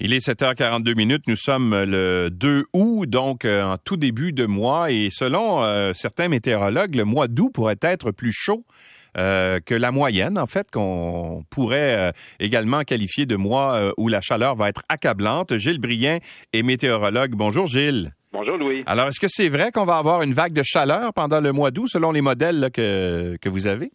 Il est 7h42 minutes. Nous sommes le 2 août, donc euh, en tout début de mois. Et selon euh, certains météorologues, le mois d'août pourrait être plus chaud euh, que la moyenne, en fait, qu'on pourrait également qualifier de mois où la chaleur va être accablante. Gilles Brien est météorologue. Bonjour Gilles. Bonjour Louis. Alors, est-ce que c'est vrai qu'on va avoir une vague de chaleur pendant le mois d'août selon les modèles que, que vous avez?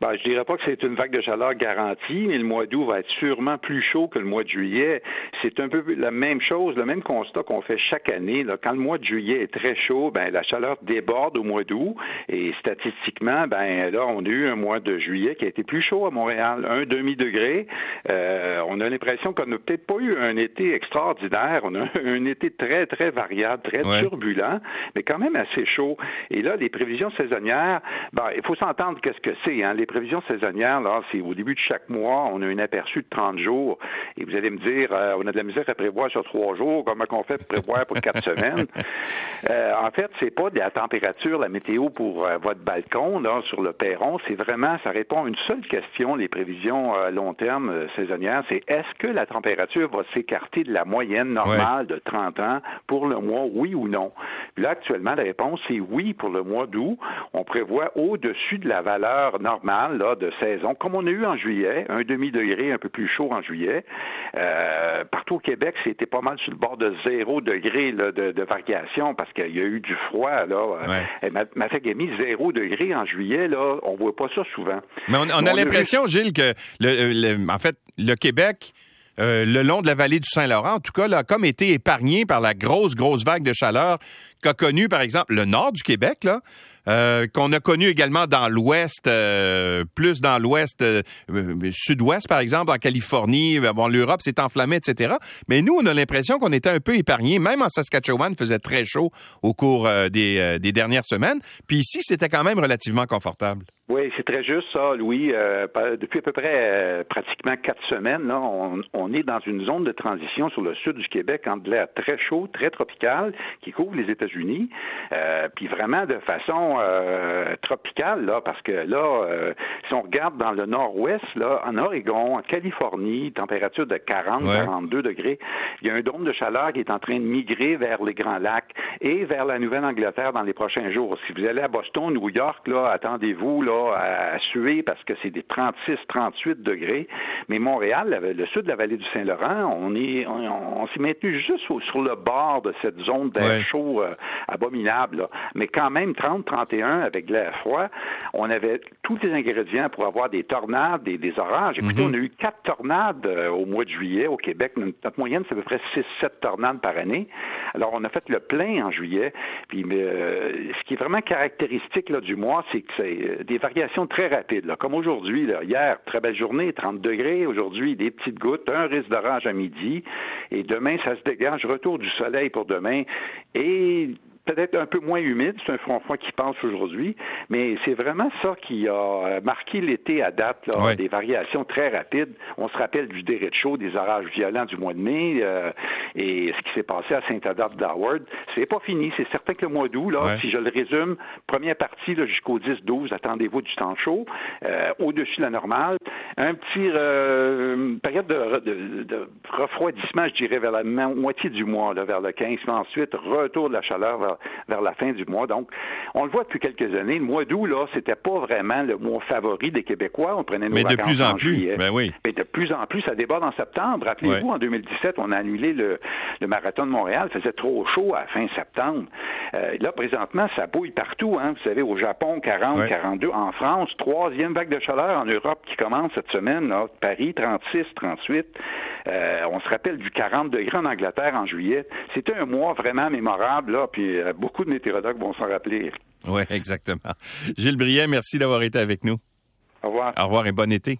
Ben, je dirais pas que c'est une vague de chaleur garantie, mais le mois d'août va être sûrement plus chaud que le mois de juillet. C'est un peu la même chose, le même constat qu'on fait chaque année. Là. Quand le mois de juillet est très chaud, ben la chaleur déborde au mois d'août et statistiquement, ben là, on a eu un mois de juillet qui a été plus chaud à Montréal, un demi degré. Euh, on a l'impression qu'on n'a peut-être pas eu un été extraordinaire. On a un été très très variable, très turbulent, mais quand même assez chaud. Et là, les prévisions saisonnières, ben il faut s'entendre qu'est-ce que c'est. Hein? les prévisions saisonnières, là, c'est au début de chaque mois, on a un aperçu de 30 jours. Et vous allez me dire, euh, on a de la misère à prévoir sur trois jours, comment qu'on fait pour prévoir pour quatre semaines? Euh, en fait, c'est pas de la température, la météo pour euh, votre balcon, là, sur le perron. C'est vraiment, ça répond à une seule question, les prévisions à long terme saisonnières, c'est est-ce que la température va s'écarter de la moyenne normale de 30 ans pour le mois, oui ou non? Puis là, actuellement, la réponse est oui pour le mois d'août. On prévoit au-dessus de la valeur normale là, de saison, comme on a eu en juillet, un demi-degré un peu plus chaud en juillet. Euh, partout au Québec, c'était pas mal sur le bord de zéro degré de, variation parce qu'il y a eu du froid. Là. Ouais. Ma, fait mis zéro degré en juillet, là, on voit pas ça souvent. Mais on, a l'impression, Gilles, que le, en fait, le Québec... Euh, le long de la vallée du Saint-Laurent, en tout cas, là, a comme été épargné par la grosse, grosse vague de chaleur qu'a connue, par exemple, le nord du Québec, là, euh, qu'on a connu également dans l'Ouest, euh, plus dans l'Ouest, euh, Sud-Ouest par exemple, en Californie. Bon, l'Europe s'est enflammée, etc. Mais nous, on a l'impression qu'on était un peu épargnés. Même en Saskatchewan, il faisait très chaud au cours des, des dernières semaines. Puis ici, c'était quand même relativement confortable. Oui, c'est très juste ça, Louis. Euh, depuis à peu près euh, pratiquement quatre semaines, là, on, on, est dans une zone de transition sur le sud du Québec entre l'air très chaud, très tropical, qui couvre les États-Unis, euh, puis vraiment de façon tropicale, là, parce que là, si on regarde dans le nord-ouest, là, en Oregon, en Californie, température de 40, 42 degrés, il y a un dôme de chaleur qui est en train de migrer vers les Grands Lacs et vers la Nouvelle-Angleterre dans les prochains jours. Si vous allez à Boston, New York, là, attendez-vous, là, à, suer parce que c'est des 36, 38 degrés. Mais Montréal, le sud de la vallée du Saint-Laurent, on est, on, s'est maintenu juste sur le bord de cette zone d'air chaud euh, abominable. Mais quand même, 30, 31 avec de l'air froid, on avait tous les ingrédients pour avoir des tornades, des, des orages. Écoutez, mhm. on a eu quatre tornades euh, au mois de juillet au Québec. Notre moyenne, c'est à peu près 6-7 tornades par année. Alors, on a fait le plein en juillet. Puis, euh, ce qui est vraiment caractéristique là, du mois, c'est que c'est des variations très rapides. Comme aujourd'hui, hier, très belle journée, 30 degrés. Aujourd'hui, des petites gouttes, un risque d'orage à midi. Et demain, ça se dégage. Retour du soleil pour demain. Et peut-être un peu moins humide, c'est un front froid qui passe aujourd'hui, mais c'est vraiment ça qui a marqué l'été à date, là, des variations très rapides. On se rappelle du de chaud, des orages violents du mois de mai, euh, et ce qui s'est passé à Saint-Adolphe d'Howard. C'est pas fini, c'est certain que le mois d'août, là, si je le résume, première partie jusqu'au 10-12, attendez-vous du temps chaud, euh, au-dessus de la normale, un petit euh, période de, refroidissement, je dirais, vers la moitié du mois, là, vers le 15, mais ensuite, retour de la chaleur vers vers, la fin du mois. Donc, on le voit depuis quelques années. Le mois d'août, là, c'était pas vraiment le mois favori des Québécois. On prenait nos Mais de plus en, plus, ben oui. Mais de plus en plus, ça déborde en septembre. Rappelez-vous, en 2017, on a annulé le, marathon de Montréal. Faisait trop chaud à fin septembre. Euh, là, présentement, ça bouille partout. Hein. Vous savez, au Japon, 40, 42. En France, troisième vague de chaleur en Europe qui commence cette semaine. Là. Paris, 36, 38. Euh, on se rappelle du 40 degrés en Angleterre en juillet. C'était un mois vraiment mémorable, là, puis euh, beaucoup de météorologues vont s'en rappeler. Oui, exactement. Gilles Briet, merci d'avoir été avec nous. Au revoir. Au revoir et bon été.